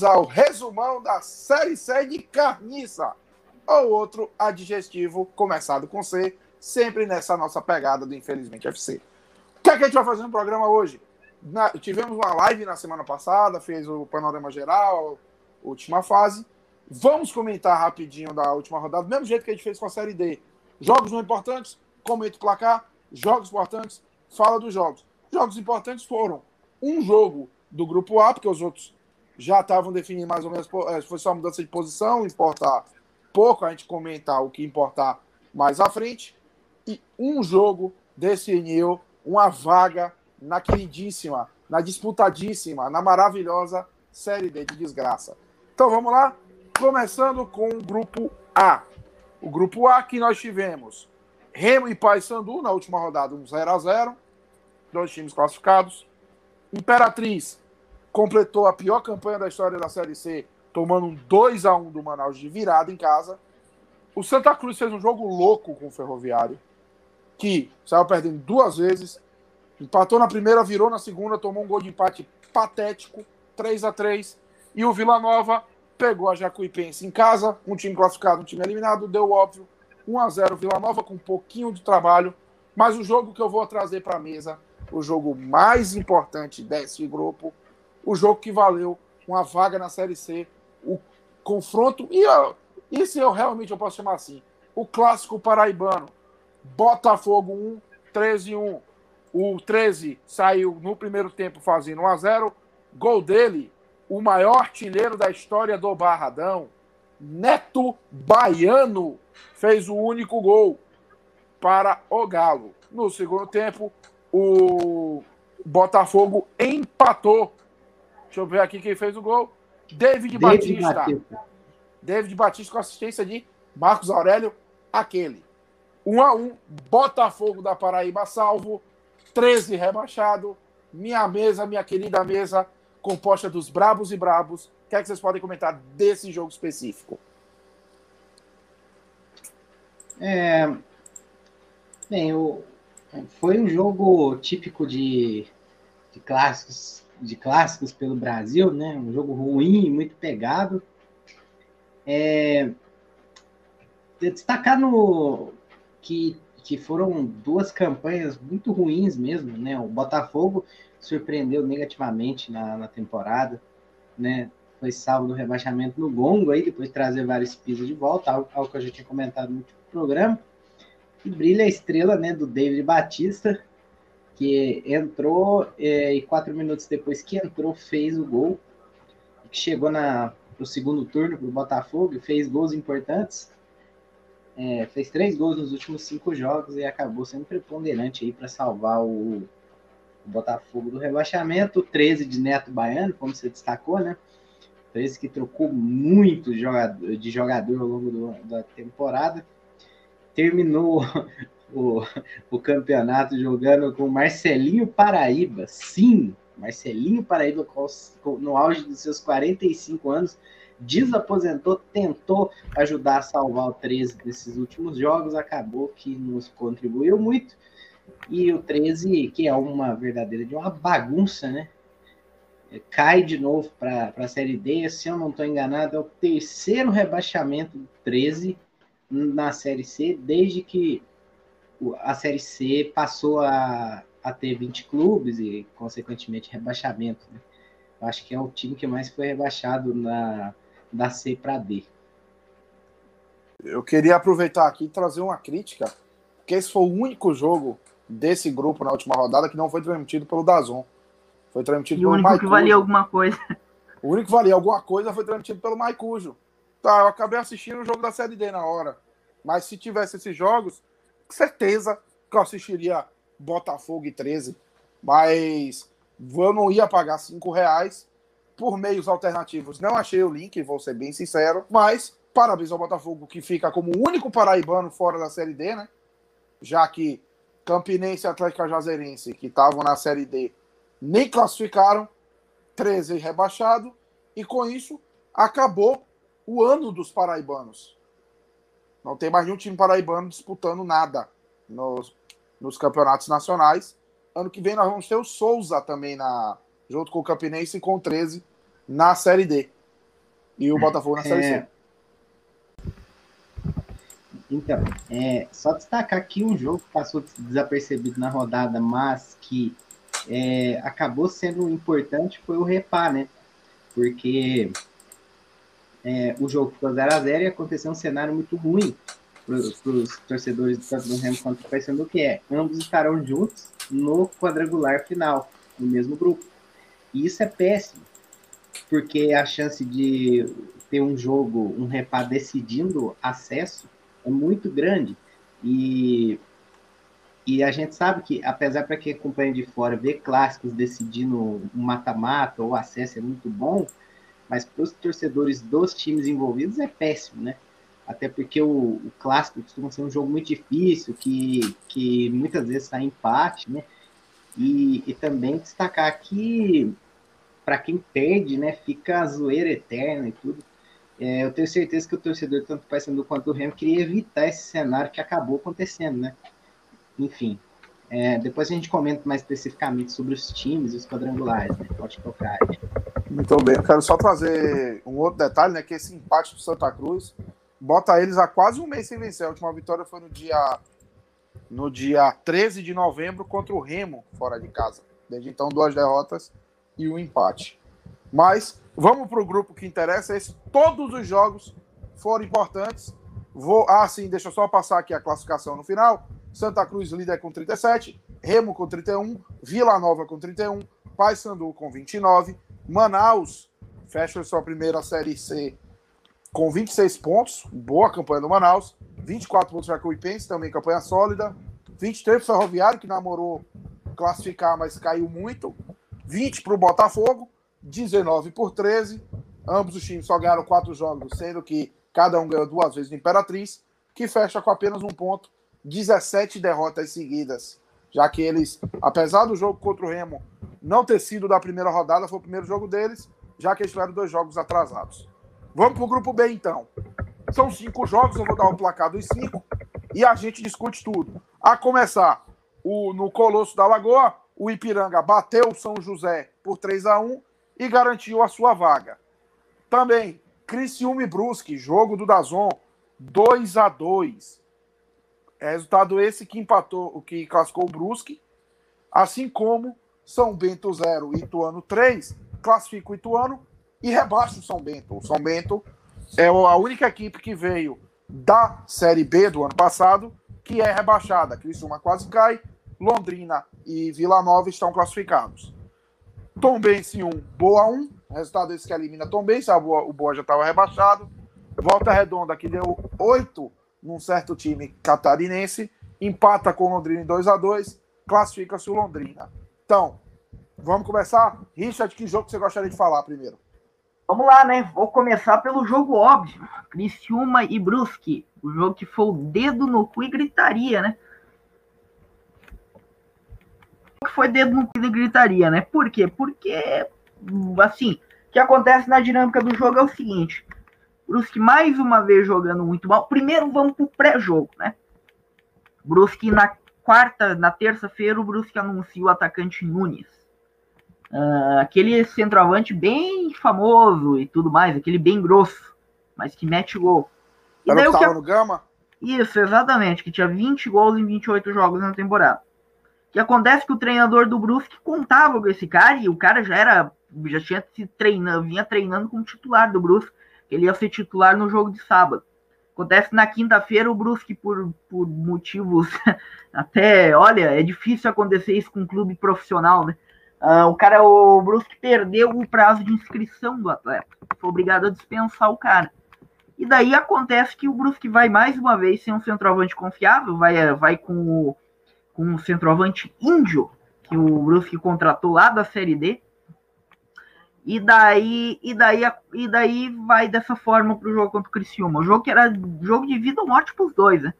bem-vindos ao resumão da Série C de Carniça, ou outro adjetivo começado com C, sempre nessa nossa pegada do Infelizmente FC. O que, é que a gente vai fazer no programa hoje? Na, tivemos uma live na semana passada, fez o panorama geral, última fase. Vamos comentar rapidinho da última rodada, do mesmo jeito que a gente fez com a Série D. Jogos não importantes, comenta o placar. Jogos importantes, fala dos jogos. Jogos importantes foram um jogo do grupo A, porque os outros já estavam definindo mais ou menos, é, foi só mudança de posição, importar pouco, a gente comentar o que importar mais à frente. E um jogo definiu uma vaga na queridíssima, na disputadíssima, na maravilhosa Série D de desgraça. Então vamos lá, começando com o grupo A. O grupo A que nós tivemos Remo e Paysandu na última rodada, um 0 a 0 dois times classificados. Imperatriz completou a pior campanha da história da Série C, tomando um 2 a 1 do Manaus de virada em casa. O Santa Cruz fez um jogo louco com o Ferroviário, que saiu perdendo duas vezes, empatou na primeira, virou na segunda, tomou um gol de empate patético, 3 a 3 e o Vila Nova pegou a Jacuipense em casa, um time classificado, um time eliminado, deu óbvio 1 a 0 Vila Nova com um pouquinho de trabalho, mas o jogo que eu vou trazer para a mesa o jogo mais importante desse grupo, o jogo que valeu uma vaga na Série C, o confronto, e isso eu realmente eu posso chamar assim, o clássico paraibano, Botafogo 1, 13 1. O 13 saiu no primeiro tempo fazendo 1 a 0 Gol dele, o maior artilheiro da história do Barradão, Neto Baiano, fez o único gol para o Galo. No segundo tempo, o Botafogo empatou. Deixa eu ver aqui quem fez o gol. David, David Batista. Batista. David Batista com assistência de Marcos Aurélio, aquele. 1 um a 1 um, Botafogo da Paraíba salvo, 13 rebaixado. Minha mesa, minha querida mesa, composta dos brabos e brabos. O que é que vocês podem comentar desse jogo específico? É, bem, o, foi um jogo típico de, de clássicos de clássicos pelo Brasil, né? Um jogo ruim, muito pegado. É, destacar no que, que foram duas campanhas muito ruins mesmo, né? O Botafogo surpreendeu negativamente na, na temporada, né? Foi salvo no rebaixamento no gongo aí, depois de trazer vários pisos de volta, algo, algo que eu já tinha comentado no programa. E brilha a estrela né, do David Batista, que entrou é, e quatro minutos depois que entrou fez o gol, que chegou na, no segundo turno para o Botafogo fez gols importantes. É, fez três gols nos últimos cinco jogos e acabou sendo preponderante aí para salvar o, o, Botafogo do rebaixamento. 13 de Neto Baiano, como você destacou, né? 13 que trocou muito de jogador ao longo do, da temporada terminou o, o campeonato jogando com Marcelinho Paraíba. Sim, Marcelinho Paraíba, no auge dos seus 45 anos, desaposentou, tentou ajudar a salvar o 13 desses últimos jogos, acabou que nos contribuiu muito. E o 13, que é uma verdadeira de uma bagunça, né? Cai de novo para a Série D. Se eu não estou enganado, é o terceiro rebaixamento do 13 na Série C desde que a Série C passou a, a ter 20 clubes e, consequentemente, rebaixamento. Né? Eu acho que é o time que mais foi rebaixado na, da C para D. Eu queria aproveitar aqui e trazer uma crítica, porque esse foi o único jogo desse grupo na última rodada que não foi transmitido pelo Dazon. Foi transmitido e pelo O único que valia alguma coisa. O único que valia alguma coisa foi transmitido pelo Maicujo. Tá, eu acabei assistindo o jogo da Série D na hora. Mas se tivesse esses jogos, certeza que eu assistiria Botafogo e 13. Mas eu não ia pagar 5 reais por meios alternativos. Não achei o link, vou ser bem sincero. Mas parabéns ao Botafogo, que fica como o único paraibano fora da Série D, né? Já que Campinense e Atlético Jazerense, que estavam na Série D, nem classificaram, 13 rebaixado, e com isso acabou o ano dos paraibanos. Não tem mais nenhum time paraibano disputando nada nos, nos campeonatos nacionais. Ano que vem nós vamos ter o Souza também na, junto com o Campinense e com o 13 na Série D. E o Botafogo na Série é... C. Então, é, só destacar aqui um jogo que passou desapercebido na rodada, mas que é, acabou sendo importante foi o Repá, né? Porque é, o jogo ficou 0x0 e aconteceu um cenário muito ruim para os torcedores do Remo quanto do Paysandu, que é ambos estarão juntos no quadrangular final, no mesmo grupo. E isso é péssimo, porque a chance de ter um jogo, um repá decidindo acesso é muito grande. E, e a gente sabe que, apesar para quem acompanha de fora, ver clássicos decidindo um mata-mata ou acesso é muito bom, mas para os torcedores dos times envolvidos é péssimo, né? Até porque o, o, clássico costuma ser um jogo muito difícil, que, que muitas vezes sai empate, né? E, e também destacar que para quem perde, né, fica a zoeira eterna e tudo. É, eu tenho certeza que o torcedor, tanto o Paysandu quanto o Remo, queria evitar esse cenário que acabou acontecendo, né? Enfim, é, depois a gente comenta mais especificamente sobre os times e os quadrangulares, né? Pode tocar aí. Muito bem, eu quero só trazer um outro detalhe, né? Que esse empate do Santa Cruz bota eles há quase um mês sem vencer. A última vitória foi no dia no dia 13 de novembro contra o Remo, fora de casa. Desde então, duas derrotas e um empate. Mas vamos para o grupo que interessa. Esse, todos os jogos foram importantes. Vou, ah, sim, deixa eu só passar aqui a classificação no final. Santa Cruz líder com 37, Remo com 31, Vila Nova com 31, Paysandu com 29, Manaus fecha sua primeira Série C com 26 pontos, boa campanha do Manaus, 24 pontos para o Ipense, também campanha sólida, 23 para o Ferroviário, que namorou classificar, mas caiu muito, 20 para o Botafogo, 19 por 13. Ambos os times só ganharam quatro jogos, sendo que cada um ganhou duas vezes no Imperatriz, que fecha com apenas um ponto, 17 derrotas seguidas. Já que eles, apesar do jogo contra o Remo não ter sido da primeira rodada, foi o primeiro jogo deles, já que eles tiveram dois jogos atrasados. Vamos para o grupo B então. São cinco jogos, eu vou dar o placar dos cinco e a gente discute tudo. A começar, o, no Colosso da Lagoa, o Ipiranga bateu o São José por 3 a 1 e garantiu a sua vaga. Também, Criciúma e Brusque, jogo do Dazon, 2 a 2 é Resultado esse que empatou, o que classificou o Brusque, assim como São Bento 0 e Ituano 3, classifica o Ituano e rebaixa o São Bento. O São Bento é a única equipe que veio da Série B do ano passado que é rebaixada. Criciúma quase cai, Londrina e Vila Nova estão classificados. Tombense 1, Boa 1. Resultado esse que elimina Tombense. O Boa já estava rebaixado. Volta Redonda, que deu 8 num certo time catarinense. Empata com Londrina em 2 a 2 Classifica-se o Londrina. Então, vamos começar? Richard, que jogo você gostaria de falar primeiro? Vamos lá, né? Vou começar pelo jogo óbvio. Criciúma e Brusque. O jogo que foi o dedo no cu e gritaria, né? que foi dedo no e gritaria, né? Por quê? Porque, assim, o que acontece na dinâmica do jogo é o seguinte: Brusque mais uma vez jogando muito mal. Primeiro vamos pro pré-jogo, né? Brusque na quarta, na terça-feira, o Brusque anuncia o atacante Nunes. Uh, aquele centroavante bem famoso e tudo mais, aquele bem grosso, mas que mete gol. E daí, o que... no Gama? Isso, exatamente, que tinha 20 gols em 28 jogos na temporada que acontece que o treinador do Brusque contava com esse cara e o cara já era já tinha se treinando, vinha treinando como titular do Brusque, ele ia ser titular no jogo de sábado. Acontece na quinta-feira o Brusque por, por motivos até, olha, é difícil acontecer isso com um clube profissional, né? Uh, o cara, o Brusque perdeu o prazo de inscrição do atleta, foi obrigado a dispensar o cara. E daí acontece que o Brusque vai mais uma vez sem um centroavante confiável, vai, vai com o com um centroavante índio, que o Brusque contratou lá da Série D. E daí, e daí, e daí vai dessa forma para o jogo contra o Criciúma. O jogo que era jogo de vida ou morte para os dois, né?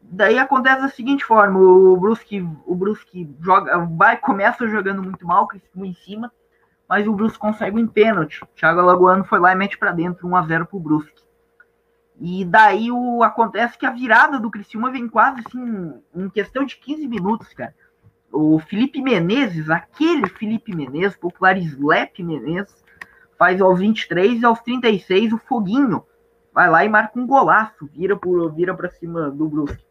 Daí acontece da seguinte forma: o Brusque, o Brusque joga, vai, começa jogando muito mal, Criciúma em cima, mas o Brusque consegue um pênalti. Thiago Alagoano foi lá e mete para dentro, 1 a 0 para o Brusque. E daí o, acontece que a virada do Criciúma vem quase assim, em questão de 15 minutos, cara. O Felipe Menezes, aquele Felipe Menezes, popular Slap Menezes, faz aos 23 e aos 36 o Foguinho vai lá e marca um golaço, vira por vira para cima do Brusque.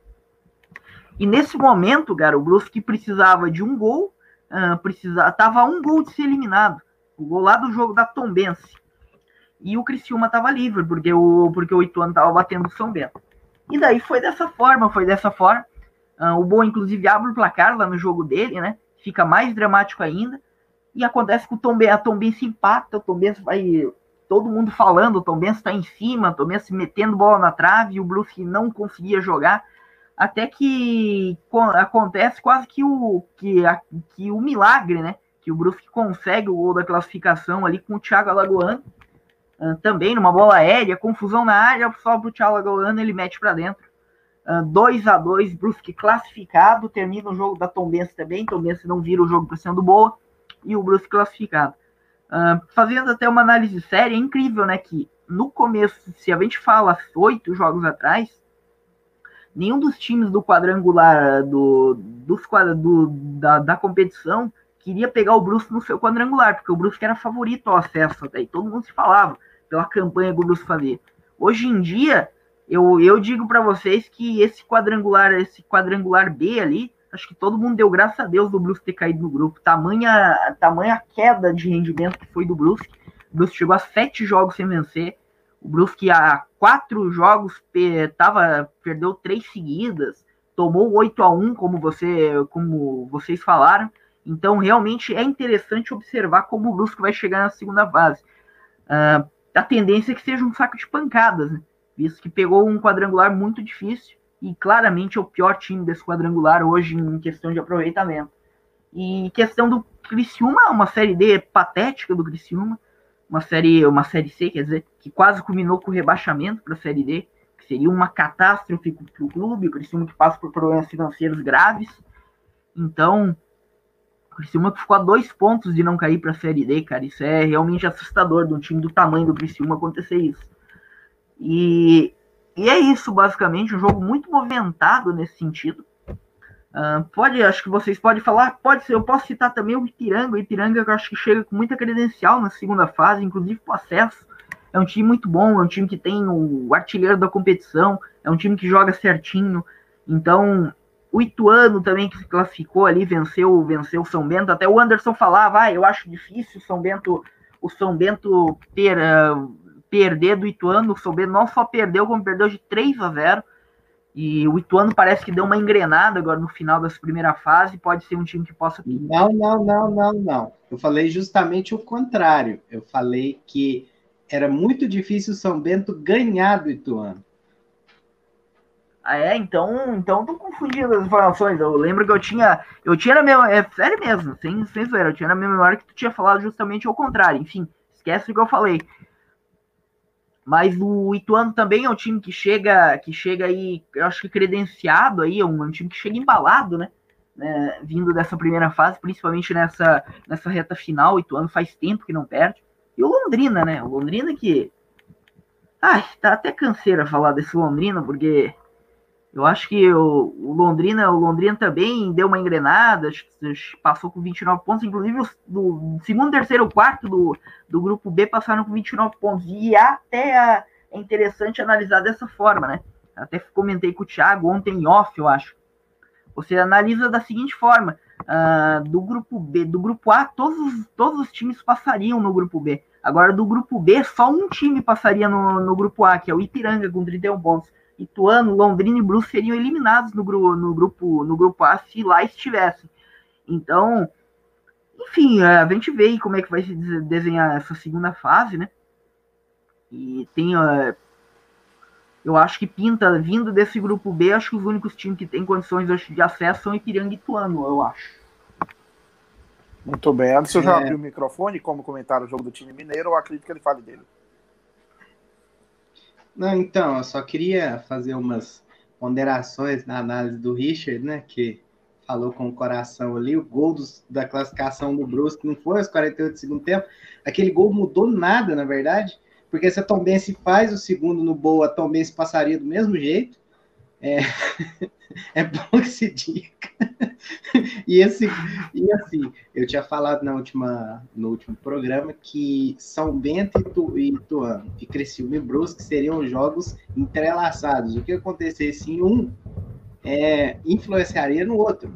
E nesse momento, cara, o Brusque precisava de um gol, uh, precisava, tava um gol de ser eliminado, o gol lá do jogo da Tombense. E o Criciúma tava livre, porque o porque o Ituano tava batendo o São Bento. E daí foi dessa forma, foi dessa forma. Uh, o Boa, inclusive, abre o placar lá no jogo dele, né? Fica mais dramático ainda. E acontece que o Tom, a Tom Benz empata, o Tom vai todo mundo falando, o Tom Benz está em cima, o Tom Benz metendo bola na trave, o Brusque não conseguia jogar, até que acontece quase que o, que, a, que o milagre, né? Que o Brusque consegue o gol da classificação ali com o Thiago Alagoano, uh, também numa bola aérea, confusão na área, só o Thiago Alagoano ele mete para dentro. 2 a 2 Brusque classificado, termina o jogo da Tom Benz também, Tom Benz não vira o jogo para sendo boa, e o Brusque classificado. Uh, fazendo até uma análise séria, é incrível, né? Que no começo, se a gente fala oito jogos atrás, nenhum dos times do quadrangular do, dos, do, da, da competição queria pegar o Brusque no seu quadrangular, porque o Brusque era favorito ao acesso, e todo mundo se falava pela campanha que o Brusque fazia. Hoje em dia, eu, eu digo para vocês que esse quadrangular, esse quadrangular B ali, acho que todo mundo deu graças a Deus do Brusque ter caído no grupo. Tamanha, tamanha queda de rendimento que foi do Brusque. O Brusque chegou a sete jogos sem vencer. O Brusque há quatro jogos tava, perdeu três seguidas, tomou 8 a 1 como, você, como vocês falaram. Então, realmente é interessante observar como o Brusque vai chegar na segunda fase. Uh, a tendência é que seja um saco de pancadas, né? Visto que pegou um quadrangular muito difícil e claramente é o pior time desse quadrangular hoje em questão de aproveitamento. E questão do Criciúma, uma série D patética do Criciúma, uma série, uma série C, quer dizer, que quase culminou com o rebaixamento para a série D, que seria uma catástrofe para o clube, o Criciúma que passa por problemas financeiros graves. Então, o Criciúma que ficou a dois pontos de não cair para a série D, cara, isso é realmente assustador de um time do tamanho do Criciúma acontecer isso. E e é isso, basicamente, um jogo muito movimentado nesse sentido. Uh, pode, acho que vocês podem falar, pode ser, eu posso citar também o Ipiranga, o Ipiranga que eu acho que chega com muita credencial na segunda fase, inclusive para acesso. É um time muito bom, é um time que tem o artilheiro da competição, é um time que joga certinho. Então, o Ituano também que se classificou ali, venceu, venceu o São Bento. Até o Anderson falava, ah, eu acho difícil o São Bento, o São Bento ter uh, perder do Ituano. O Sober não só perdeu, como perdeu de 3 a 0. E o Ituano parece que deu uma engrenada agora no final dessa primeira fase. Pode ser um time que possa. Não, não, não, não, não. Eu falei justamente o contrário. Eu falei que era muito difícil o São Bento ganhar do Ituano. Ah, é? Então, então tô confundindo as informações. Eu lembro que eu tinha. Eu tinha na minha. É sério mesmo, sem, sem zoeira. Eu tinha na minha memória que tu tinha falado justamente ao contrário. Enfim, esquece o que eu falei. Mas o Ituano também é um time que chega, que chega aí, eu acho que credenciado aí, é um, é um time que chega embalado, né? né? Vindo dessa primeira fase, principalmente nessa, nessa reta final. O Ituano faz tempo que não perde. E o Londrina, né? O Londrina que. Ai, tá até canseira falar desse Londrina, porque eu acho que o, o, Londrina, o Londrina também deu uma engrenada, passou com 29 pontos, inclusive do segundo, terceiro, quarto do, do grupo B passaram com 29 pontos. E até é interessante analisar dessa forma, né? Até comentei com o Thiago ontem em off, eu acho. Você analisa da seguinte forma: uh, do grupo B, do grupo A, todos, todos os times passariam no grupo B. Agora, do grupo B, só um time passaria no, no grupo A, que é o Ipiranga, com 31 pontos. Ituano, Londrina e Brusque seriam eliminados no, grupo, no, grupo, no grupo A se lá estivessem. Então, enfim, é, a gente vê aí como é que vai se desenhar essa segunda fase, né? E tem. Uh, eu acho que pinta, vindo desse grupo B, acho que os únicos times que têm condições de acesso são Ipiranga e Ituano, eu acho. Muito bem. Anderson é... já abriu o microfone, como comentar o jogo do time mineiro, ou acredito que ele fale dele? Não, então, eu só queria fazer umas ponderações na análise do Richard, né? Que falou com o coração ali. O gol dos, da classificação do Brusque não foi aos 48 do segundo tempo. Aquele gol mudou nada, na verdade, porque se a Tombense faz o segundo no Boa, a Tombense passaria do mesmo jeito. É, é bom que se diga. E, esse, e assim, eu tinha falado na última, no último programa que São Bento e, tu, Ituano e Criciúma e Brusque seriam jogos entrelaçados. O que acontecesse em um é, influenciaria no outro.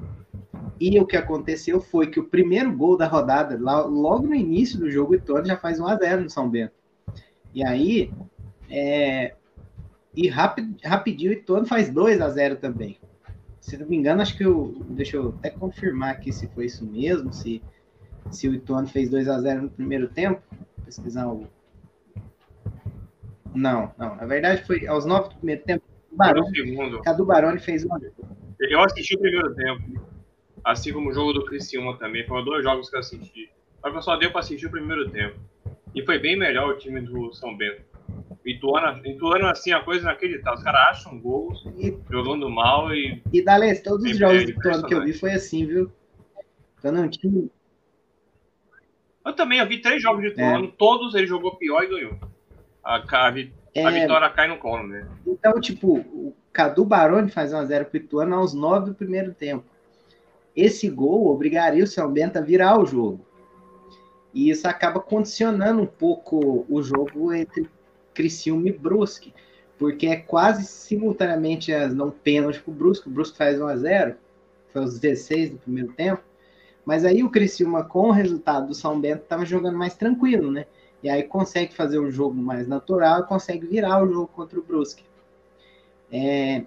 E o que aconteceu foi que o primeiro gol da rodada, logo no início do jogo, o Ituano já faz 1 a 0 no São Bento. E aí, é, e rapid, rapidinho, o Ituano faz 2 a 0 também. Se não me engano, acho que eu. Deixa eu até confirmar aqui se foi isso mesmo, se, se o Ituano fez 2 a 0 no primeiro tempo. Vou pesquisar o. Não, não. Na verdade, foi aos 9 do primeiro tempo. Barone. Cadu Baroni fez um. Eu assisti o primeiro tempo. Assim como o jogo do Criciúma também. Foram dois jogos que eu assisti. Só que eu só deu para assistir o primeiro tempo. E foi bem melhor o time do São Bento. Ituano, Ituano assim, a coisa inacreditável. Os caras acham gols, e, jogando mal e. E Dales, todos os jogos do Ituano que eu vi foi assim, viu? Então não time. Eu também, eu vi três jogos de Ituano, é. todos ele jogou pior e ganhou. A, a, a, é... vitória cai no colo, né? Então, tipo, o Cadu Baroni faz 1x0 pro Ituano aos 9 do primeiro tempo. Esse gol obrigaria o São Bento a virar o jogo. E isso acaba condicionando um pouco o jogo entre Criciúma e Brusque, porque é quase simultaneamente as não pênalti para o Brusque, o Brusque faz 1 a 0 foi aos 16 do primeiro tempo, mas aí o Criciúma, com o resultado do São Bento, estava jogando mais tranquilo, né? E aí consegue fazer um jogo mais natural e consegue virar o jogo contra o Brusque. É...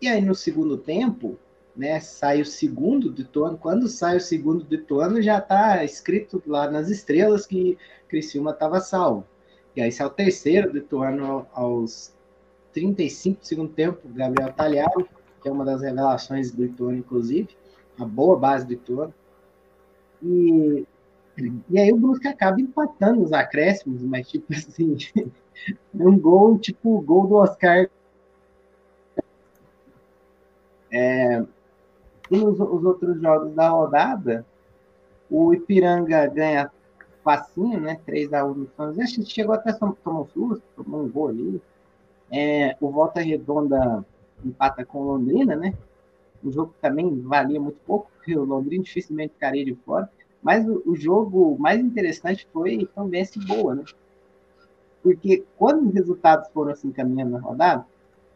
E aí no segundo tempo, né, sai o segundo do Ituano. Quando sai o segundo do Ituano, já está escrito lá nas estrelas que Criciúma estava salvo. E aí sai o terceiro do Ituano aos 35 do segundo tempo, Gabriel Talharo, que é uma das revelações do Ituano, inclusive, uma boa base do Ituano. E, e aí o Brusque acaba empatando os acréscimos, mas tipo assim, um gol, tipo o gol do Oscar. É, e nos os outros jogos da rodada, o Ipiranga ganha facinho, né? 3x1 no São José. Acho que chegou até tomar um susto, tomou um gol ali. É, o Volta Redonda empata com Londrina, né? O jogo também valia muito pouco, porque o Londrina dificilmente ficaria de fora. Mas o, o jogo mais interessante foi também esse boa, né? Porque quando os resultados foram assim caminhando na rodada,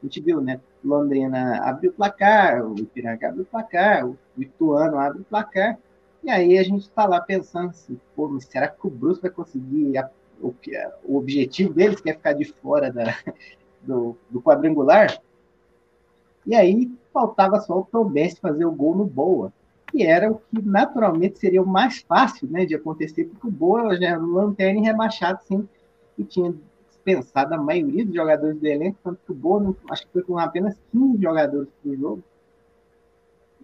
a gente viu, né? Londrina abriu o placar, o Ipiranga abriu o placar, o Ituano abre o placar, e aí a gente está lá pensando assim, pô, será que o Bruce vai conseguir a, o, o objetivo deles, que é ficar de fora da, do, do quadrangular? E aí faltava só o Tom fazer o gol no Boa, que era o que naturalmente seria o mais fácil né, de acontecer, porque o Boa já era um lanterna rebaixado, assim, e tinha dispensado a maioria dos jogadores do elenco, tanto que o Boa, acho que foi com apenas 15 jogadores para o jogo.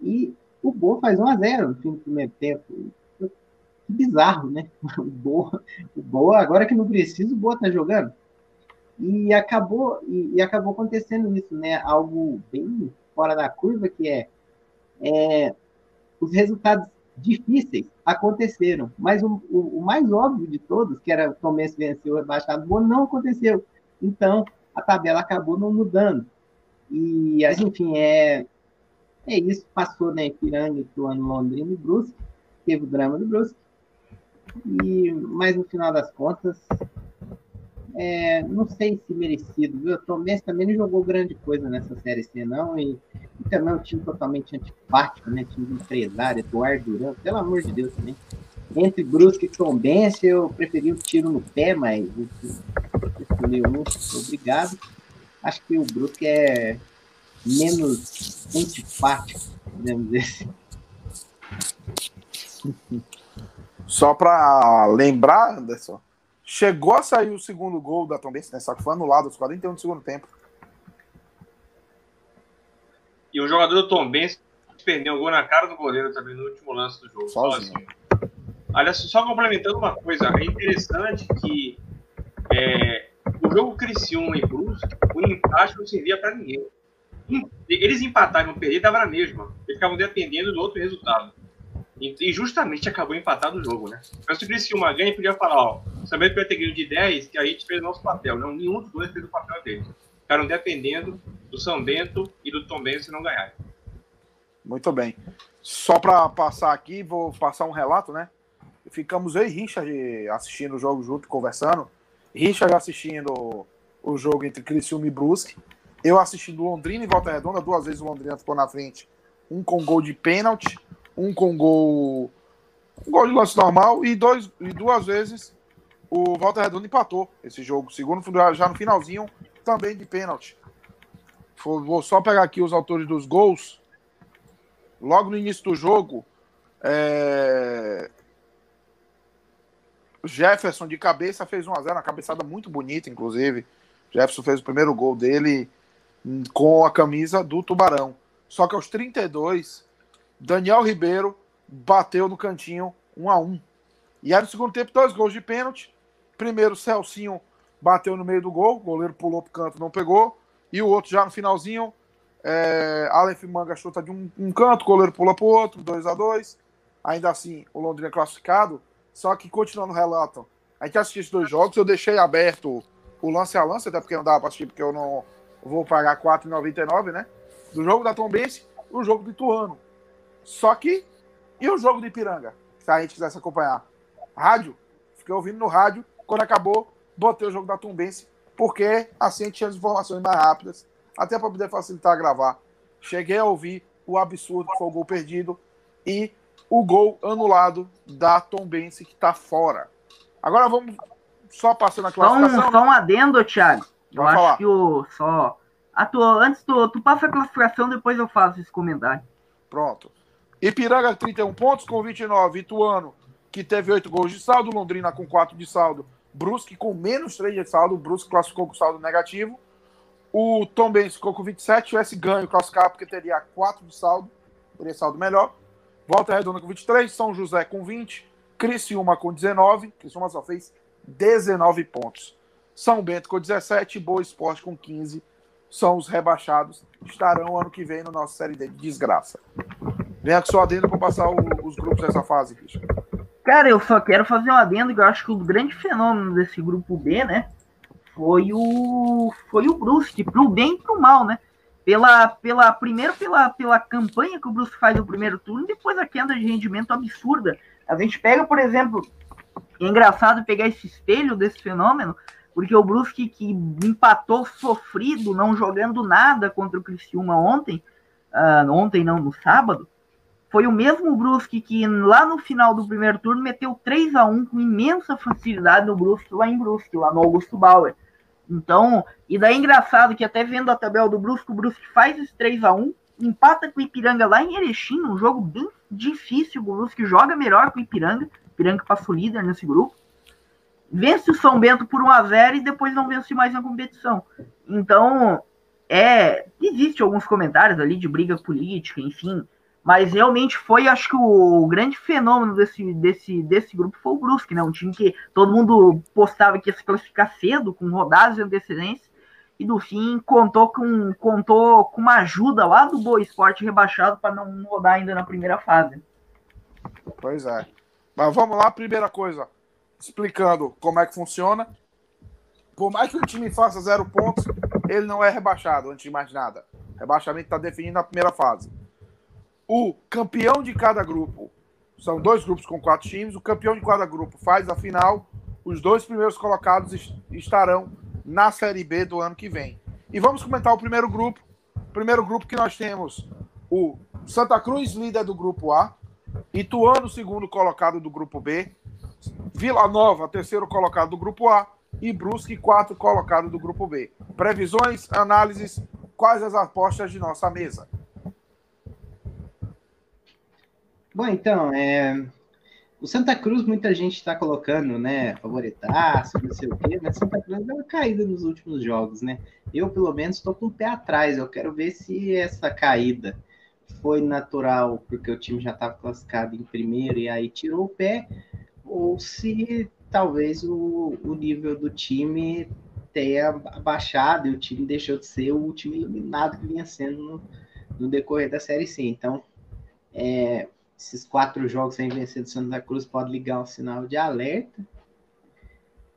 E o Boa faz 1 a 0 no fim do primeiro tempo. Que bizarro, né? O Boa, o Boa agora que não precisa, o Boa tá jogando. E acabou, e, e, acabou acontecendo isso, né? Algo bem fora da curva, que é, é os resultados difíceis aconteceram, mas o, o, o, mais óbvio de todos, que era o Tomé venceu o rebaixado, Boa, não aconteceu. Então, a tabela acabou não mudando. E, enfim, é, é isso, passou né, Ipiranga, Ituano, Londrina e Brusque, teve o drama do Brusque, e, mas no final das contas, é, não sei se merecido, viu? O Tomé também não jogou grande coisa nessa Série C, não, e, e também é um time totalmente antipático, né? Time empresário, Eduardo Duran, pelo amor de Deus também. Entre Brusque e Tombense, eu preferi o tiro no pé, mas escolhi um, obrigado. Acho que o Brusque é menos antipático, podemos dizer assim. Só para lembrar, Anderson, chegou a sair o segundo gol da Tombense, né? Só que foi anulado aos 41 do segundo tempo. E o jogador do Tombense perdeu o gol na cara do goleiro também no último lance do jogo. Sozinho. Sozinho. Aliás, só complementando uma coisa, é interessante que é, o jogo Criciúma e Brusque, o empate não servia para ninguém eles empataram e perder, dava na mesma. Eles ficavam dependendo do outro resultado. E, justamente acabou empatado o jogo, né? Mas se o Criciúma ganha, podia falar, ó, que vai ter ganho de 10, que a gente fez o nosso papel. Não, nenhum dos dois fez o papel deles. Ficaram dependendo do São Bento e do Tom Benz não ganharem. Muito bem. Só para passar aqui, vou passar um relato, né? Ficamos eu e Richard assistindo o jogo junto, conversando. Richard assistindo o jogo entre Criciúma e Brusque. Eu assistindo Londrina e Volta Redonda, duas vezes o Londrina ficou na frente. Um com gol de pênalti, um com gol, um gol de lance normal e, dois, e duas vezes o Volta Redonda empatou esse jogo. Segundo, já no finalzinho, também de pênalti. Vou só pegar aqui os autores dos gols. Logo no início do jogo, é... Jefferson de cabeça fez 1x0, uma cabeçada muito bonita, inclusive. Jefferson fez o primeiro gol dele com a camisa do Tubarão. Só que aos 32, Daniel Ribeiro bateu no cantinho 1 a 1 E aí no segundo tempo, dois gols de pênalti. Primeiro, Celcinho bateu no meio do gol, o goleiro pulou pro canto, não pegou. E o outro já no finalzinho, é, Aleph Manga chuta de um, um canto, o goleiro pula pro outro, 2 a 2 Ainda assim, o Londrina é classificado. Só que, continuando o relato, a gente assistiu esses dois jogos, eu deixei aberto o lance a lance, até porque não dava pra assistir, porque eu não vou pagar R$4,99, né? Do jogo da Tombense e o jogo do Ituano. Só que, e o jogo do Ipiranga? Se a gente quisesse acompanhar. Rádio, fiquei ouvindo no rádio, quando acabou, botei o jogo da Tombense, porque assim a gente tinha as informações mais rápidas, até para poder facilitar a gravar. Cheguei a ouvir o absurdo que foi o gol perdido e o gol anulado da Tombense, que está fora. Agora vamos só passando a classificação. Só um, só um adendo, Thiago. Eu acho falar. que o só. A tua, antes tu, tu passa a classificação, depois eu faço esse comentário. Pronto. Ipiranga 31 pontos com 29. Ituano, que teve 8 gols de saldo. Londrina com 4 de saldo. Brusque com menos 3 de saldo. O Brusque classificou com saldo negativo. O Tom Benz ficou com 27. Tivesse ganho classificar porque teria 4 de saldo. Teria saldo melhor. Volta Redonda com 23. São José com 20. Criciúma com 19. Criciúma só fez 19 pontos. São Bento com 17, Boa Esporte com 15. São os rebaixados. Estarão ano que vem no nosso Série D de desgraça. Venha com sua adendo para passar o, os grupos dessa fase, Christian. Cara, eu só quero fazer um adendo que eu acho que o grande fenômeno desse grupo B, né? Foi o foi o Brusque, pro bem e pro mal, né? Pela, pela, primeiro pela, pela campanha que o Brusque faz no primeiro turno, depois a queda de rendimento absurda. A gente pega, por exemplo, é engraçado pegar esse espelho desse fenômeno, porque o Brusque que empatou sofrido, não jogando nada contra o Criciúma ontem, uh, ontem não, no sábado, foi o mesmo Brusque que lá no final do primeiro turno meteu 3 a 1 com imensa facilidade no Brusque, lá em Brusque, lá no Augusto Bauer. Então, e daí é engraçado que até vendo a tabela do Brusque, o Brusque faz esse 3 a 1 empata com o Ipiranga lá em Erechim, um jogo bem difícil, o Brusque joga melhor que o Ipiranga, Ipiranga passou líder nesse grupo. Vence o São Bento por 1 a 0 e depois não vence mais na competição. Então, é, existe alguns comentários ali de briga política, enfim, mas realmente foi, acho que o, grande fenômeno desse, desse, desse grupo foi o Brusque, né? Um time que todo mundo postava que ia se classificar cedo, com rodadas de antecedência, e do fim contou com, contou com uma ajuda lá do Boa Esporte rebaixado para não rodar ainda na primeira fase. Pois é. Mas vamos lá, primeira coisa, explicando como é que funciona. Por mais que o time faça zero pontos, ele não é rebaixado, antes de mais nada. Rebaixamento está definido na primeira fase. O campeão de cada grupo, são dois grupos com quatro times, o campeão de cada grupo faz a final, os dois primeiros colocados estarão na Série B do ano que vem. E vamos comentar o primeiro grupo. Primeiro grupo que nós temos o Santa Cruz, líder do grupo A, Ituano, segundo colocado do grupo B. Vila Nova, terceiro colocado do grupo A. E Brusque, quarto colocado do grupo B. Previsões, análises, quais as apostas de nossa mesa? Bom, então, é... o Santa Cruz muita gente está colocando, né, favoritaço, não sei o quê, mas Santa Cruz deu uma caída nos últimos jogos, né? Eu, pelo menos, estou com o pé atrás. Eu quero ver se essa caída foi natural porque o time já estava classificado em primeiro e aí tirou o pé, ou se talvez o, o nível do time tenha baixado e o time deixou de ser o time eliminado que vinha sendo no, no decorrer da Série C. Então, é, esses quatro jogos sem vencer do Santa Cruz pode ligar um sinal de alerta.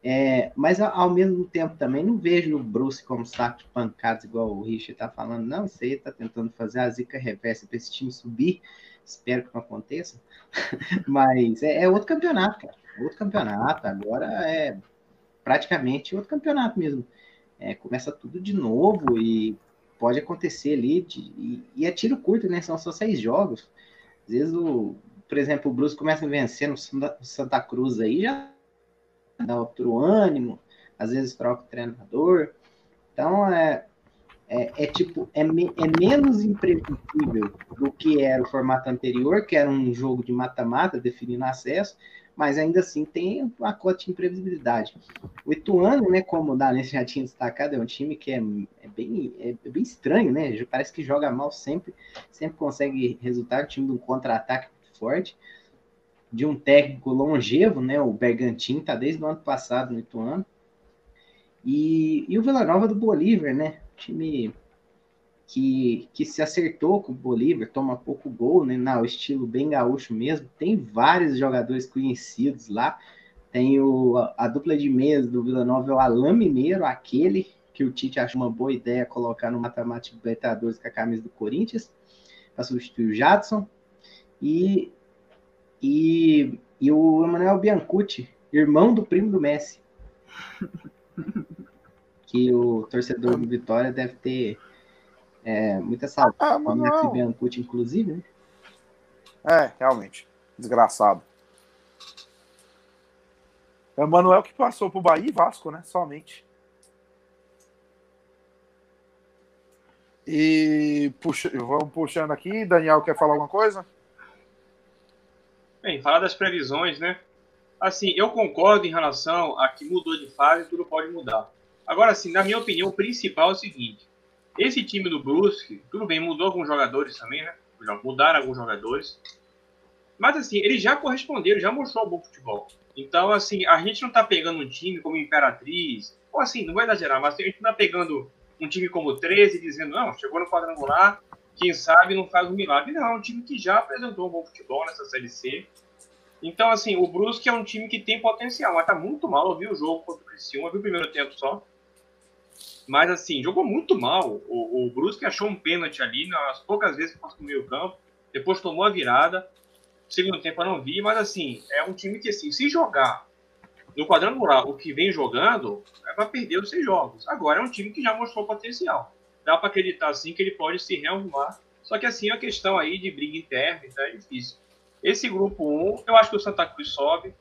É, mas ao mesmo tempo também não vejo o Bruce como saco de pancadas, igual o Richard tá falando. Não, isso aí tá tentando fazer a zica reversa para esse time subir. Espero que não aconteça. mas é, é, outro campeonato, cara. Outro campeonato. Agora é praticamente outro campeonato mesmo. É, começa tudo de novo e pode acontecer ali. De, e, e é tiro curto, né? São só seis jogos. Às vezes, o, por exemplo, o Bruce começa a vencer no Santa Cruz aí, já dá outro ânimo, às vezes troca o treinador. Então, é, é, é tipo, é, me, é menos imprevisível do que era o formato anterior, que era um jogo de mata-mata, definindo acesso, mas ainda assim tem uma cota de imprevisibilidade. O Ituano, né, como o Dalense já tinha destacado, é um time que é, é bem, é, bem estranho, né? Parece que joga mal sempre, sempre consegue resultar, o time de um contra-ataque forte de um técnico longevo, né? O Bergantin tá desde o ano passado no Ituano. E, e o Vila Nova do Bolívar, né? Time que, que se acertou com o Bolívar, toma pouco gol, né? No estilo bem gaúcho mesmo. Tem vários jogadores conhecidos lá. Tem o, a, a dupla de meias do Vila Nova é o Alain Mineiro, aquele que o Tite achou uma boa ideia colocar no Matemático Libertadores com a camisa do Corinthians, para substituir o Jadson. E e, e o Emanuel Biancucci, irmão do primo do Messi. que o torcedor do Vitória deve ter é, muita saudade ah, do Messi Biancucci, inclusive, né? É, realmente. Desgraçado. É o Manuel que passou pro Bahia e Vasco, né? Somente. E puxa, vamos puxando aqui. Daniel quer falar alguma coisa? Bem, falar das previsões, né? Assim, eu concordo em relação a que mudou de fase, tudo pode mudar. Agora, assim, na minha opinião, o principal é o seguinte: esse time do Brusque, tudo bem, mudou alguns jogadores também, né? Mudaram alguns jogadores. Mas, assim, eles já corresponderam, já mostrou bom futebol. Então, assim, a gente não tá pegando um time como Imperatriz, ou assim, não vou exagerar, mas a gente não tá pegando um time como 13 dizendo, não, chegou no quadrangular, quem sabe não faz um milagre. Não, é um time que já apresentou um bom futebol nessa Série C. Então, assim, o Brusque é um time que tem potencial, mas tá muito mal. Eu vi o jogo contra o Criciúma, eu vi o primeiro tempo só. Mas, assim, jogou muito mal. O, o Brusque achou um pênalti ali, nas poucas vezes que passou no meio campo. Depois tomou a virada. Segundo tempo eu não vi, mas, assim, é um time que, assim, se jogar no quadrangular o que vem jogando, é para perder os seis jogos. Agora é um time que já mostrou potencial dá para acreditar assim que ele pode se rearrumar. Só que assim, a questão aí de briga interna então é difícil. Esse grupo 1, eu acho que o Santa Cruz sobe.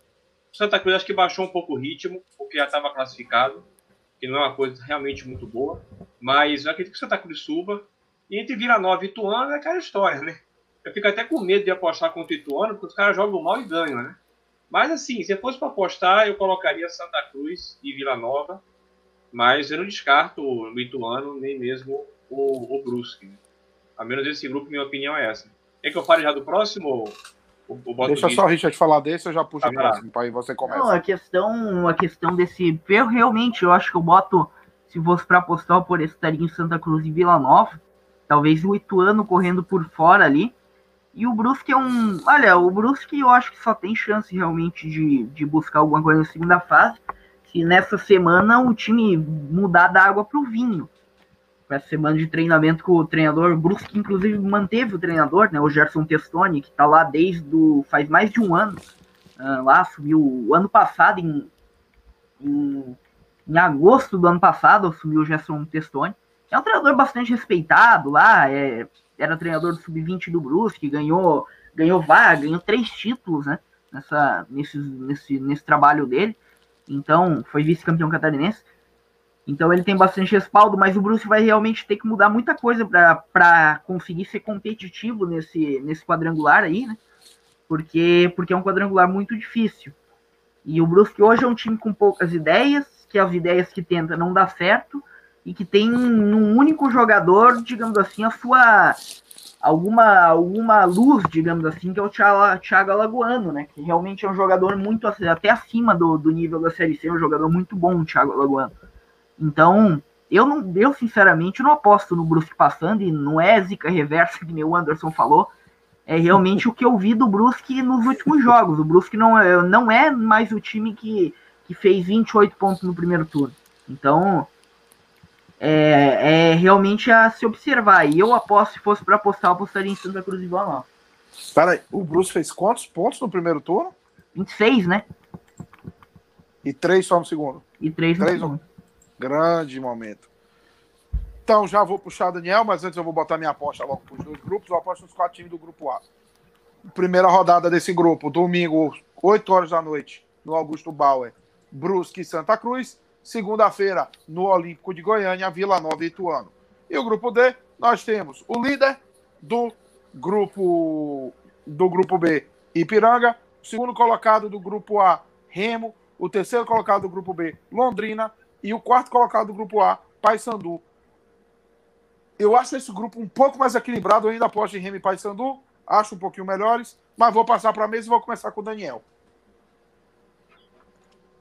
O Santa Cruz acho que baixou um pouco o ritmo, porque já estava classificado, que não é uma coisa realmente muito boa. Mas eu acredito que o Santa Cruz suba. E entre Vila Nova e Ituano é aquela história, né? Eu fico até com medo de apostar contra o Ituano, porque os caras jogam mal e ganham, né? Mas assim, se fosse para apostar, eu colocaria Santa Cruz e Vila Nova mas eu não descarto o Ituano, nem mesmo o, o Brusque. Né? A menos esse grupo, minha opinião é essa. É que eu fale já do próximo? O, Deixa só o Richard falar desse, eu já puxo tá, o próximo, para aí você começa. Não, a questão, a questão desse... Eu realmente, eu acho que eu boto, se fosse para apostar, por estaria em Santa Cruz e Vila Nova. Talvez o Ituano correndo por fora ali. E o Brusque é um... Olha, o Brusque eu acho que só tem chance realmente de, de buscar alguma coisa na segunda fase se nessa semana o time mudar da água para o vinho. Com essa semana de treinamento com o treinador Brusque, inclusive manteve o treinador, né, o Gerson Testoni, que está lá desde do, faz mais de um ano. Uh, lá assumiu o ano passado, em, em, em, agosto do ano passado, assumiu o Gerson Testoni. É um treinador bastante respeitado lá, é, era treinador do Sub-20 do Brusque, ganhou, ganhou vaga, ganhou três títulos né, nessa, nesse, nesse, nesse trabalho dele. Então, foi vice-campeão catarinense. Então ele tem bastante respaldo, mas o Bruce vai realmente ter que mudar muita coisa para conseguir ser competitivo nesse, nesse quadrangular aí, né? Porque, porque é um quadrangular muito difícil. E o Brusque hoje é um time com poucas ideias, que as ideias que tenta não dá certo, e que tem um único jogador, digamos assim, a sua alguma, alguma luz, digamos assim, que é o Thiago, Thiago Alagoano, né? Que realmente é um jogador muito até acima do, do nível da Série C, é um jogador muito bom, o Thiago Alagoano. Então, eu não, eu sinceramente não aposto no Brusque passando, e não é zica reversa, que nem o Anderson falou. É realmente o que eu vi do Brusque nos últimos jogos. O Brusque não é, não é mais o time que, que fez 28 pontos no primeiro turno. Então, é, é realmente a se observar. E eu aposto, se fosse para apostar, eu apostaria em Santa Cruz e Vila Espera aí, o Bruce fez quantos pontos no primeiro turno? 26, né? E três só no segundo. E três no Três segundo. Grande momento. Então já vou puxar Daniel, mas antes eu vou botar minha aposta logo para os dois grupos. Eu aposto nos quatro times do grupo A. Primeira rodada desse grupo, domingo, 8 horas da noite, no Augusto Bauer, Brusque e Santa Cruz. Segunda-feira, no Olímpico de Goiânia, Vila Nova e Ituano. E o grupo D, nós temos o líder do grupo do grupo B, Ipiranga, o segundo colocado do grupo A, Remo, o terceiro colocado do grupo B, Londrina, e o quarto colocado do grupo A, Paysandu. Eu acho esse grupo um pouco mais equilibrado, eu ainda aposto em Remo e Paysandu, acho um pouquinho melhores, mas vou passar para a mesa e vou começar com o Daniel.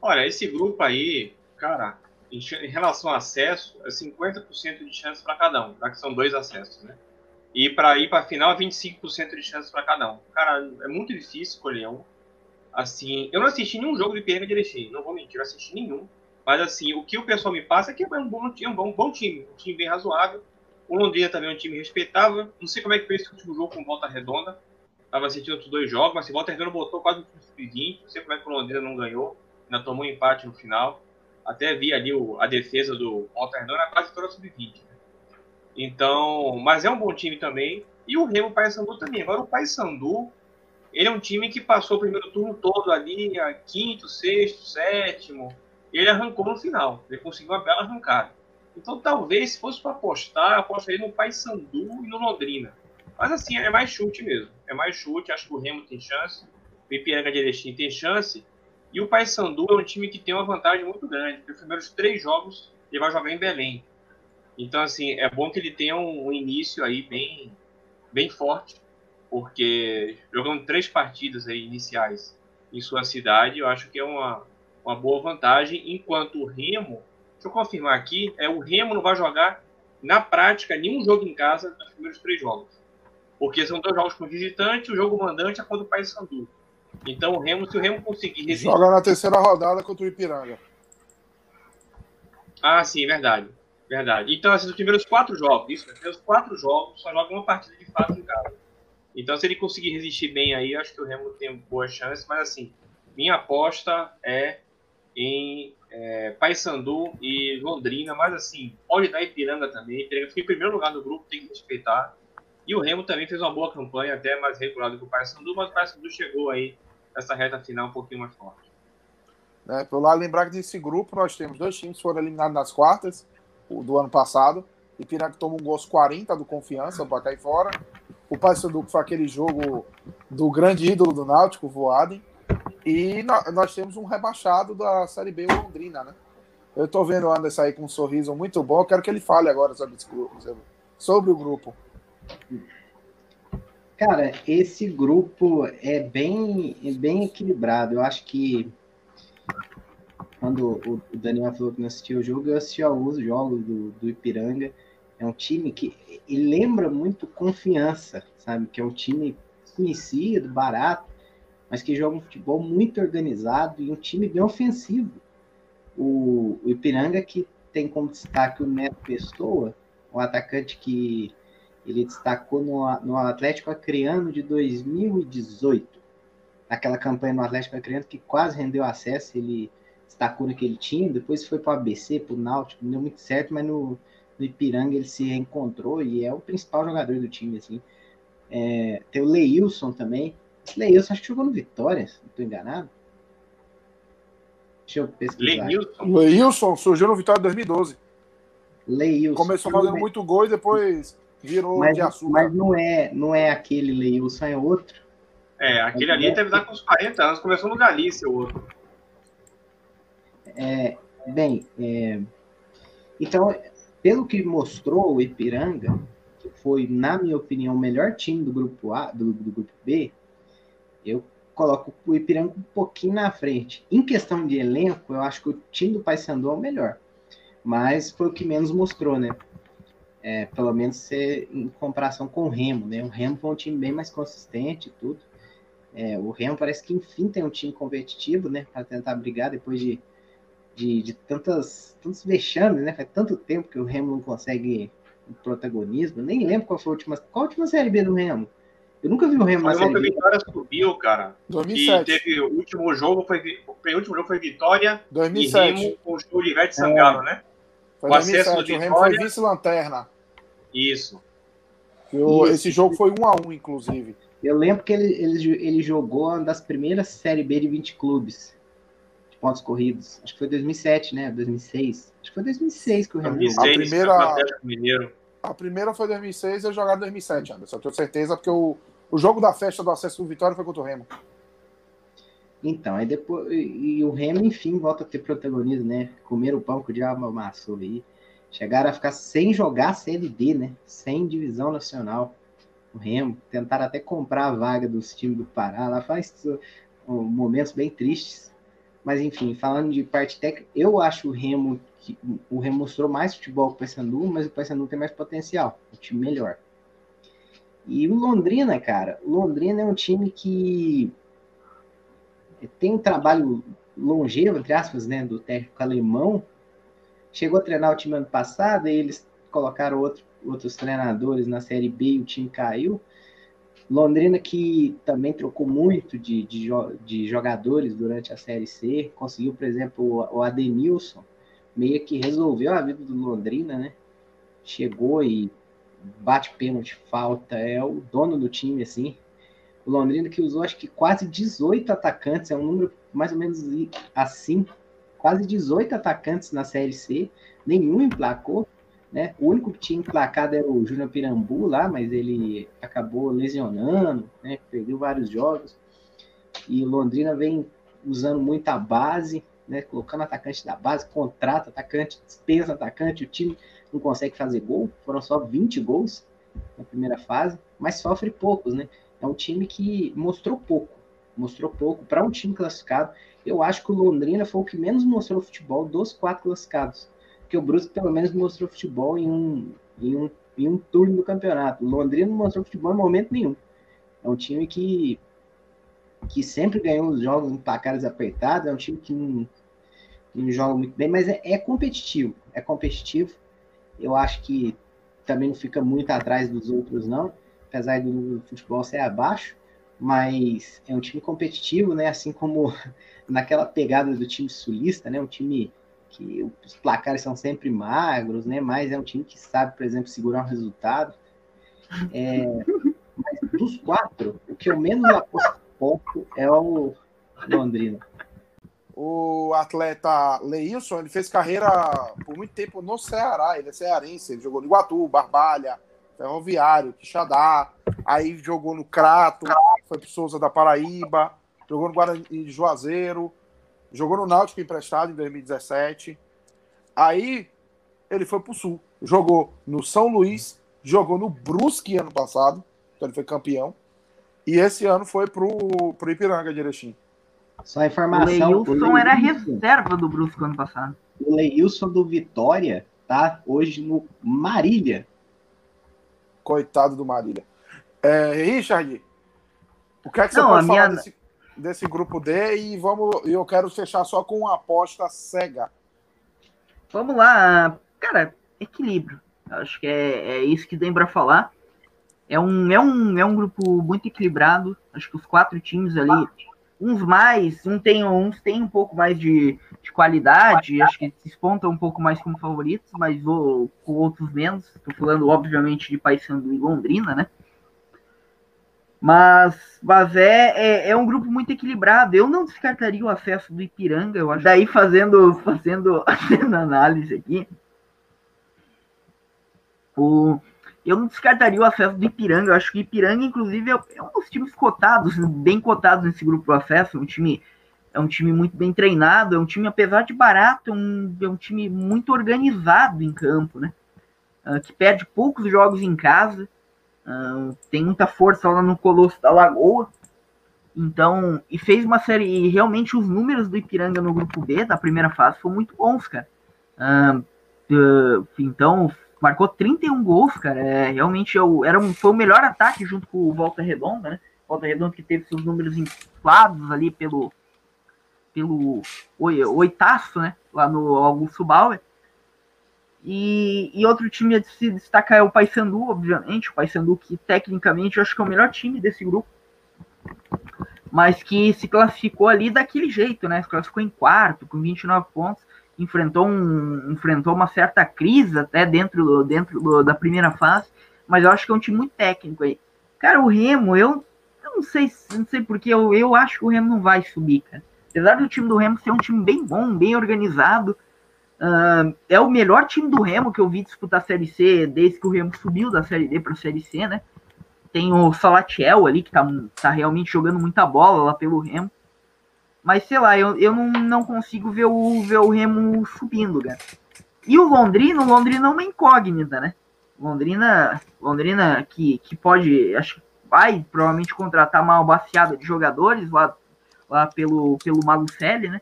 Olha, esse grupo aí, cara, em, em relação ao acesso, é 50% de chance para cada um, já que são dois acessos, né? E para ir para a final, é 25% de chance para cada um. Cara, é muito difícil escolher um. Assim, eu não assisti nenhum jogo de Piranga de Erechim, não vou mentir, eu assisti nenhum. Mas assim, o que o pessoal me passa é que é um bom, é um bom, bom time, um time bem razoável. O Londrina também é um time respeitável. Não sei como é que foi esse último jogo com Volta Redonda. Tava assistindo outros dois jogos, mas se Volta Redonda botou quase um sub-20. Não sei como é que o Londrina não ganhou. Ainda tomou um empate no final. Até vi ali o, a defesa do Volta Redonda, quase toda sub-20. Né? Então, mas é um bom time também. E o Remo Paysandu também. Agora o Paysandu, ele é um time que passou o primeiro turno todo ali, quinto, sexto, sétimo. Ele arrancou no final. Ele conseguiu uma bela arrancada. Então, talvez, se fosse para apostar, eu apostaria no Paysandu e no Londrina. Mas, assim, é mais chute mesmo. É mais chute. Acho que o Remo tem chance. O Ipiranga de Erechim tem chance. E o Paysandu é um time que tem uma vantagem muito grande. Porque os primeiros três jogos ele vai jogar em Belém. Então, assim, é bom que ele tenha um, um início aí bem, bem forte. Porque jogando três partidas aí iniciais em sua cidade, eu acho que é uma, uma boa vantagem. Enquanto o Remo Deixa eu confirmar aqui, é o Remo não vai jogar na prática nenhum jogo em casa nos primeiros três jogos. Porque são dois jogos com visitante, o jogo mandante é contra o Paysandu. Então o Remo, se o Remo conseguir resistir... Joga na terceira rodada contra o Ipiranga. Ah, sim, verdade. Verdade. Então, assim, os primeiros quatro jogos, isso, os primeiros quatro jogos, só joga uma partida de fato em casa. Então, se ele conseguir resistir bem aí, acho que o Remo tem boa chance. Mas, assim, minha aposta é em é, Paysandu e Londrina, mas assim, pode dar Ipiranga também. Ipiranga fica em primeiro lugar no grupo, tem que respeitar. E o Remo também fez uma boa campanha, até mais regular do que o Paysandu, mas o Paysandu chegou aí nessa reta final um pouquinho mais forte. É, por lá, lembrar que nesse grupo nós temos dois times que foram eliminados nas quartas do ano passado. Ipiranga tomou um gol aos 40 do Confiança para cair fora. O Paysandu foi aquele jogo do grande ídolo do Náutico, Voaden. E nós temos um rebaixado da Série B, Londrina, né? Eu tô vendo o Anderson aí com um sorriso muito bom. Eu quero que ele fale agora sobre sobre o grupo. Cara, esse grupo é bem, é bem equilibrado. Eu acho que quando o Daniel falou que não assistiu o jogo, eu assisti alguns jogos do, do Ipiranga. É um time que lembra muito confiança, sabe? Que é um time conhecido, barato, mas que joga um futebol muito organizado e um time bem ofensivo. O, o Ipiranga, que tem como destaque o Neto Pessoa, um atacante que ele destacou no, no Atlético Acreano de 2018. Naquela campanha no Atlético Acreano que quase rendeu acesso, ele destacou naquele time, depois foi para o ABC, para o Náutico, não deu muito certo, mas no, no Ipiranga ele se reencontrou e é o principal jogador do time. Assim. É, tem o Leilson também, Leilson, acho que jogou no Vitória, se não estou enganado. Deixa eu pesquisar. Leilson. Leilson surgiu no Vitória em 2012. Leilson. Começou fazendo é... muito gol e depois virou mas, de açúcar. Mas não é, não é aquele Leilson, é outro. É, aquele ali deve estar com uns 40 anos, começou no Galícia, o outro. É, bem, é, então, pelo que mostrou o Ipiranga, que foi, na minha opinião, o melhor time do grupo A, do, do grupo B, eu coloco o Ipiranga um pouquinho na frente. Em questão de elenco, eu acho que o time do Paysandu é o melhor. Mas foi o que menos mostrou, né? É, pelo menos em comparação com o Remo, né? O Remo foi um time bem mais consistente e tudo. É, o Remo parece que enfim tem um time competitivo, né? Para tentar brigar depois de de, de tantas, tantos vexames, né? Faz tanto tempo que o Remo não consegue o protagonismo. Nem lembro qual foi a última. Qual a última Série B do Remo? Eu nunca vi o Remo na Série a B. Vitória subiu, cara. E 2007. teve o último jogo, foi, o penúltimo jogo foi Vitória e 2007. Remo com o show de Ivete Sangalo, né? Foi o acesso 2007. do O Remo foi Vitória. vice-lanterna. Isso. O- Isso. Esse jogo foi 1 a 1 inclusive. Eu lembro que ele, ele, ele jogou uma das primeiras Série B de 20 clubes de pontos corridos. Acho que foi 2007, né? 2006. Acho que foi 2006 que o Remo jogou. 2006, A primeira- o Mineiro. A primeira foi 2006 e eu jogar em 2007, Anderson. Eu tenho certeza, porque o, o jogo da festa do acesso do Vitória foi contra o Remo. Então, aí depois. E, o Remo, enfim, volta a ter protagonismo, né? Comeram o pão que o diabo amassou aí. Chegaram a ficar sem jogar a Série D, né? Sem divisão nacional. O Remo. Tentaram até comprar a vaga dos times do Pará. Lá faz momentos bem tristes. Mas, enfim, falando de parte técnica, eu acho o Remo. Que, o Remo mostrou mais futebol que o Paysandu, mas o Paysandu tem mais potencial. Um time melhor. E o Londrina, cara. O Londrina é um time que tem um trabalho longevo, entre aspas, né, do técnico alemão. Chegou a treinar o time ano passado, e eles colocaram outro, outros treinadores na Série B e o time caiu. Londrina que também trocou muito de, de, de jogadores durante a Série C, conseguiu, por exemplo, o Adenilson, meio que resolveu a vida do Londrina, né? Chegou e bate pênalti, falta, é o dono do time, assim. O Londrina que usou acho que quase 18 atacantes, é um número mais ou menos assim, quase 18 atacantes na Série C, nenhum emplacou, né? O único que tinha emplacado era o Júnior Pirambu lá, mas ele acabou lesionando, né? Perdeu vários jogos. E Londrina vem usando muito a base, né? Colocando atacante da base, contrata atacante, dispensa atacante, o time não consegue fazer gol, foram só 20 gols na primeira fase, mas sofre poucos, né? É um time que mostrou pouco, mostrou pouco para um time classificado. Eu acho que o Londrina foi o que menos mostrou futebol dos quatro classificados, porque o Brusque pelo menos mostrou futebol em um, em um, em um turno do campeonato. O Londrina não mostrou futebol em momento nenhum. É um time que que sempre ganhou os jogos em placares apertados, é um time que não, não joga muito bem, mas é, é competitivo, é competitivo. Eu acho que também não fica muito atrás dos outros, não, apesar do futebol ser abaixo, mas é um time competitivo, né? Assim como naquela pegada do time sulista, né? Um time que os placares são sempre magros, né? Mas é um time que sabe, por exemplo, segurar um resultado. É, mas dos quatro, o que eu menos aposto é o Londrina. O atleta Leilson, ele fez carreira por muito tempo no Ceará. Ele é cearense, ele jogou no Iguatu, Barbalha, Ferroviário, Quixadá. Aí jogou no Crato, foi pro Souza da Paraíba, jogou no Guarani de Juazeiro, jogou no Náutico emprestado em 2017. Aí ele foi pro Sul, jogou no São Luís, jogou no Brusque ano passado, então ele foi campeão. E esse ano foi pro, pro Ipiranga de Erechim. Só a O informação. Leilson era reserva do Brusque ano passado. O Leilson do Vitória tá hoje no Marília. Coitado do Marília. É, Richard, o que é que você Não, pode falar minha- desse, desse grupo D? E vamos, eu quero fechar só com uma aposta cega. Vamos lá, cara, equilíbrio. Acho que é, é isso que tem para falar. É um, é, um, é um grupo muito equilibrado. Acho que os quatro times ali, uns mais, um tem, uns tem um pouco mais de, de qualidade, acho que se espontam um pouco mais como favoritos, mas o, com outros menos. Estou falando, obviamente, de Paysandu e Londrina, né? Mas, mas é, é, é um grupo muito equilibrado. Eu não descartaria o acesso do Ipiranga, eu acho. Daí fazendo, fazendo, fazendo análise aqui. O, eu não descartaria o acesso do Ipiranga. Eu acho que o Ipiranga, inclusive, é, é um dos times cotados, bem cotados nesse grupo do acesso. É um time, é um time muito bem treinado, é um time, apesar de barato, é um, é um time muito organizado em campo, né? Ah, que perde poucos jogos em casa. ah, tem muita força lá no Colosso da Lagoa. Então, e fez uma série. E realmente os números do Ipiranga no grupo B da primeira fase foram muito bons, cara. Ah, então, marcou 31 gols, cara. É, realmente é o- era um, foi o melhor ataque junto com o Volta Redonda, né? Volta Redonda que teve seus números inflados ali pelo, pelo oitaço, né? Lá no Augusto Bauer. E, e outro time a se destacar é o Paysandu, obviamente. O Paysandu que tecnicamente eu acho que é o melhor time desse grupo. Mas que se classificou ali daquele jeito, né? Se classificou em quarto, com 29 pontos. Enfrentou, um, enfrentou uma certa crise até dentro, dentro do, da primeira fase. Mas eu acho que é um time muito técnico aí. Cara, o Remo, eu, eu não sei, não sei porque eu, eu acho que o Remo não vai subir, cara. Apesar do time do Remo ser um time bem bom, bem organizado, uh, é o melhor time do Remo que eu vi disputar a Série C desde que o Remo subiu da Série D para a Série C, né? Tem o Salatiel ali, que tá, tá realmente jogando muita bola lá pelo Remo. Mas sei lá, eu, eu não, não consigo ver o, ver o Remo subindo, cara. E o Londrina, o Londrina é uma incógnita, né? Londrina, Londrina que, que pode, acho que vai provavelmente contratar uma baciada de jogadores lá, lá pelo, pelo Malucelli, né?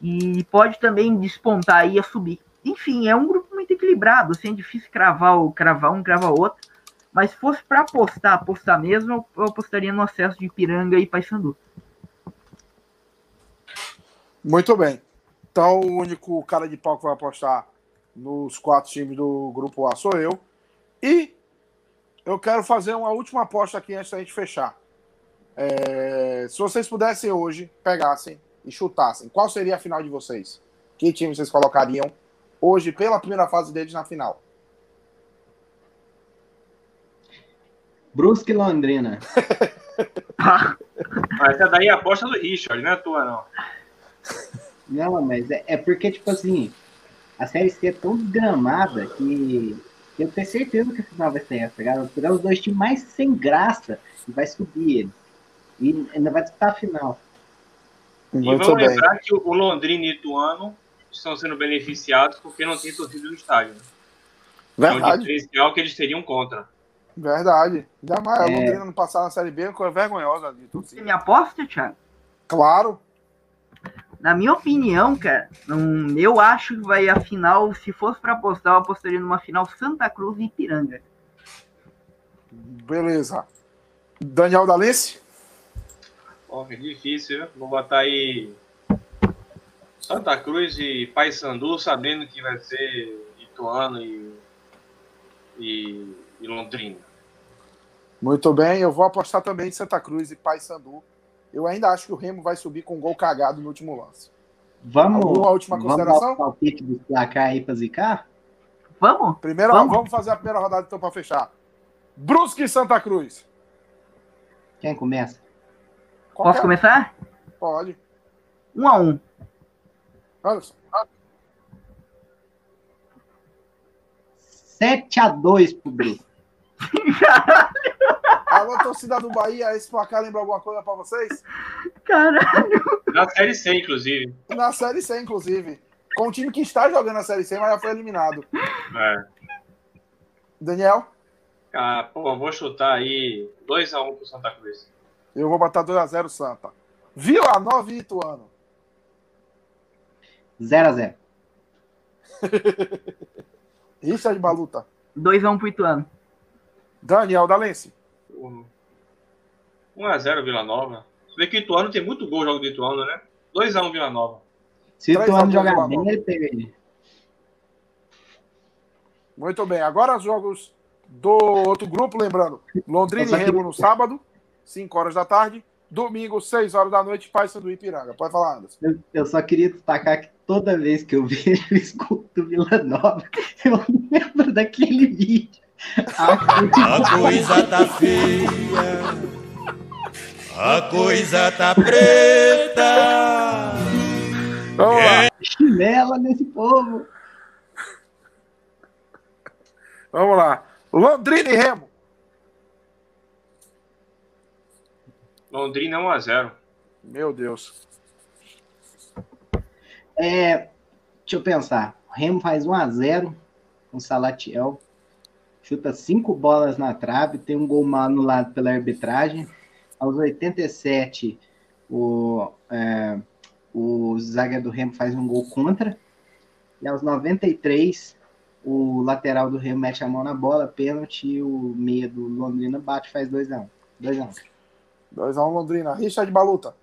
E pode também despontar aí a subir. Enfim, é um grupo muito equilibrado, assim, é difícil cravar, cravar um, cravar outro. Mas se fosse para apostar, apostar mesmo, eu apostaria no acesso de Ipiranga e Paysandu. Muito bem. Então, o único cara de pau que vai apostar nos quatro times do grupo A sou eu. E eu quero fazer uma última aposta aqui antes da gente fechar. É, se vocês pudessem hoje, pegassem e chutassem, qual seria a final de vocês? Que time vocês colocariam hoje pela primeira fase deles na final? Brusque Londrina. ah, essa daí é a aposta do Richard, não é tua, não. Não, mas é, é porque, tipo assim, a série C é tão desgramada que eu tenho certeza que a final vai ser essa, cara. Vou pegar os dois times mais sem graça e vai subir eles. E ainda vai disputar a final. E Muito vamos bem. lembrar que o Londrina e o Ituano estão sendo beneficiados porque não tem torcida no estádio. Né? Verdade. É um diferencial que eles teriam contra. Verdade. Ainda mais é... a Londrina não passar na Série B, é coisa vergonhosa de torcida. Você me aposta, Thiago? Claro. Na minha opinião, cara, eu acho que vai a final, se fosse para apostar, eu apostaria numa final Santa Cruz e Ipiranga. Beleza. Daniel Dalice? Oh, é difícil, viu? Vou botar aí Santa Cruz e Paysandu, sabendo que vai ser Ituano e, e, e Londrina. Muito bem, eu vou apostar também em Santa Cruz e Paysandu. Eu ainda acho que o Remo vai subir com um gol cagado no último lance. Vamos, Alguma última consideração? Vamos dar o palpite do placar aí para zicar? Vamos? Primeiro, vamos. vamos fazer a primeira rodada então para fechar. Brusque e Santa Cruz. Quem começa? Qualquer Posso começar? Pode. Um a um. Anderson. 7 a 2 pro Brusque. Alô, torcida do Bahia, esse placar lembra alguma coisa pra vocês? Caralho. Na Série C, inclusive. Na Série C, inclusive. Com o time que está jogando a Série C, mas já foi eliminado. É. Daniel? Ah, pô, vou chutar aí 2x1 um pro Santa Cruz. Eu vou botar 2x0 Santa. Vila Nova e Ituano. 0x0. Richard Baluta. 2x1 um pro Ituano. Daniel Dalense. 1x0 Vila Nova. Você vê que o Ituano tem muito gol jogo do Ituano, né? 2x1 Vila Nova. Se o Ituano jogar bem, ele pega ele. Muito bem. Agora os jogos do outro grupo, lembrando. Londrina e Remo no sábado, 5 horas da tarde. Domingo, 6 horas da noite, Paysandu do Ipiranga. Pode falar, Anderson. Eu, eu, só queria destacar que toda vez que eu vejo o escudo do Vila Nova, eu lembro daquele vídeo a coisa tá feia, a coisa tá preta. Vamos lá. Chinela nesse povo. Vamos lá. Londrina e Remo. Londrina 1x0. Meu Deus. É, deixa eu pensar. O Remo faz 1x0 com Salatiel chuta cinco bolas na trave, tem um gol mal anulado pela arbitragem. Aos 87, o, é, o zagueiro do Remo faz um gol contra. E aos 93, o lateral do Remo mete a mão na bola, pênalti, e o meia do Londrina bate faz 2x1. 2x1. 2x1 Londrina. Richard Baluta.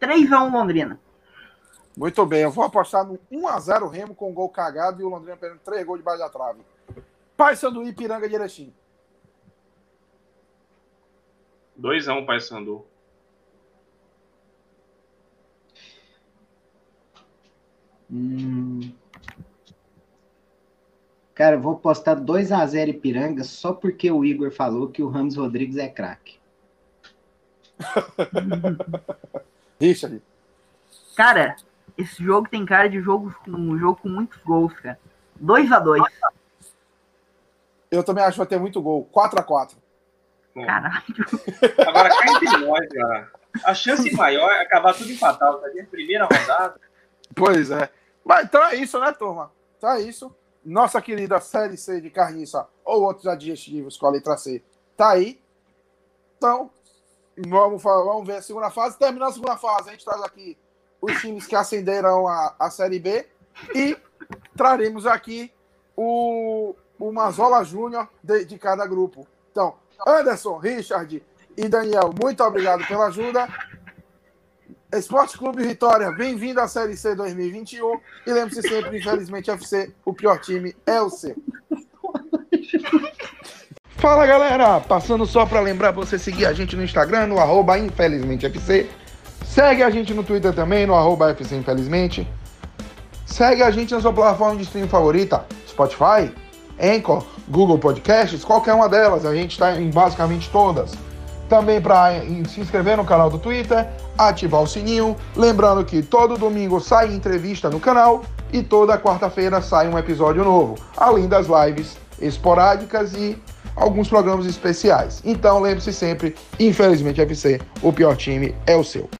3x1 Londrina. Muito bem, eu vou apostar no 1x0 Remo com gol cagado e o Londrina perdendo 3 gols debaixo da trave. Pai Sandu Ipiranga de Erechim. 2x1 Pai Sandu. Hum. Cara, eu vou postar 2x0 Ipiranga só porque o Igor falou que o Ramos Rodrigues é craque. Richard. Cara, esse jogo tem cara de jogo, um jogo com muitos gols, cara. 2x2. Eu também acho que vai ter muito gol. 4x4. Caralho. Agora, cá entre nós, cara. A chance maior é acabar tudo empatado, tá? Primeira rodada. Pois é. Mas então é isso, né, turma? Então é isso. Nossa querida Série C de carniça ou outros adjetivos com a letra C tá aí. Então, vamos, vamos ver a segunda fase. Terminando a segunda fase, a gente traz aqui os times que ascenderam a, a Série B e traremos aqui o, o Mazola Júnior de, de cada grupo. Então, Anderson, Richard e Daniel, muito obrigado pela ajuda. Esporte Clube Vitória, bem-vindo à Série C 2021. E lembre-se sempre, infelizmente, FC, o pior time é o seu. Fala galera, passando só para lembrar você seguir a gente no Instagram, no arroba infelizmentefc. Segue a gente no Twitter também, no arroba FC Infelizmente. Segue a gente na sua plataforma de streaming favorita, Spotify, Anchor, Google Podcasts, qualquer uma delas, a gente está em basicamente todas. Também para se inscrever no canal do Twitter, ativar o sininho. Lembrando que todo domingo sai entrevista no canal e toda quarta-feira sai um episódio novo, além das lives esporádicas e alguns programas especiais. Então lembre-se sempre, infelizmente FC, o pior time é o seu.